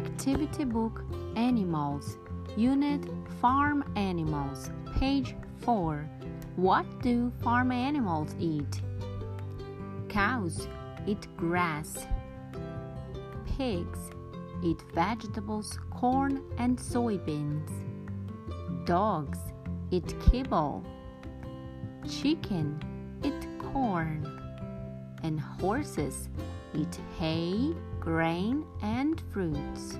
Activity Book Animals, Unit Farm Animals, page 4. What do farm animals eat? Cows eat grass. Pigs eat vegetables, corn, and soybeans. Dogs eat kibble. Chicken eat corn. And horses eat hay, grain, and fruits.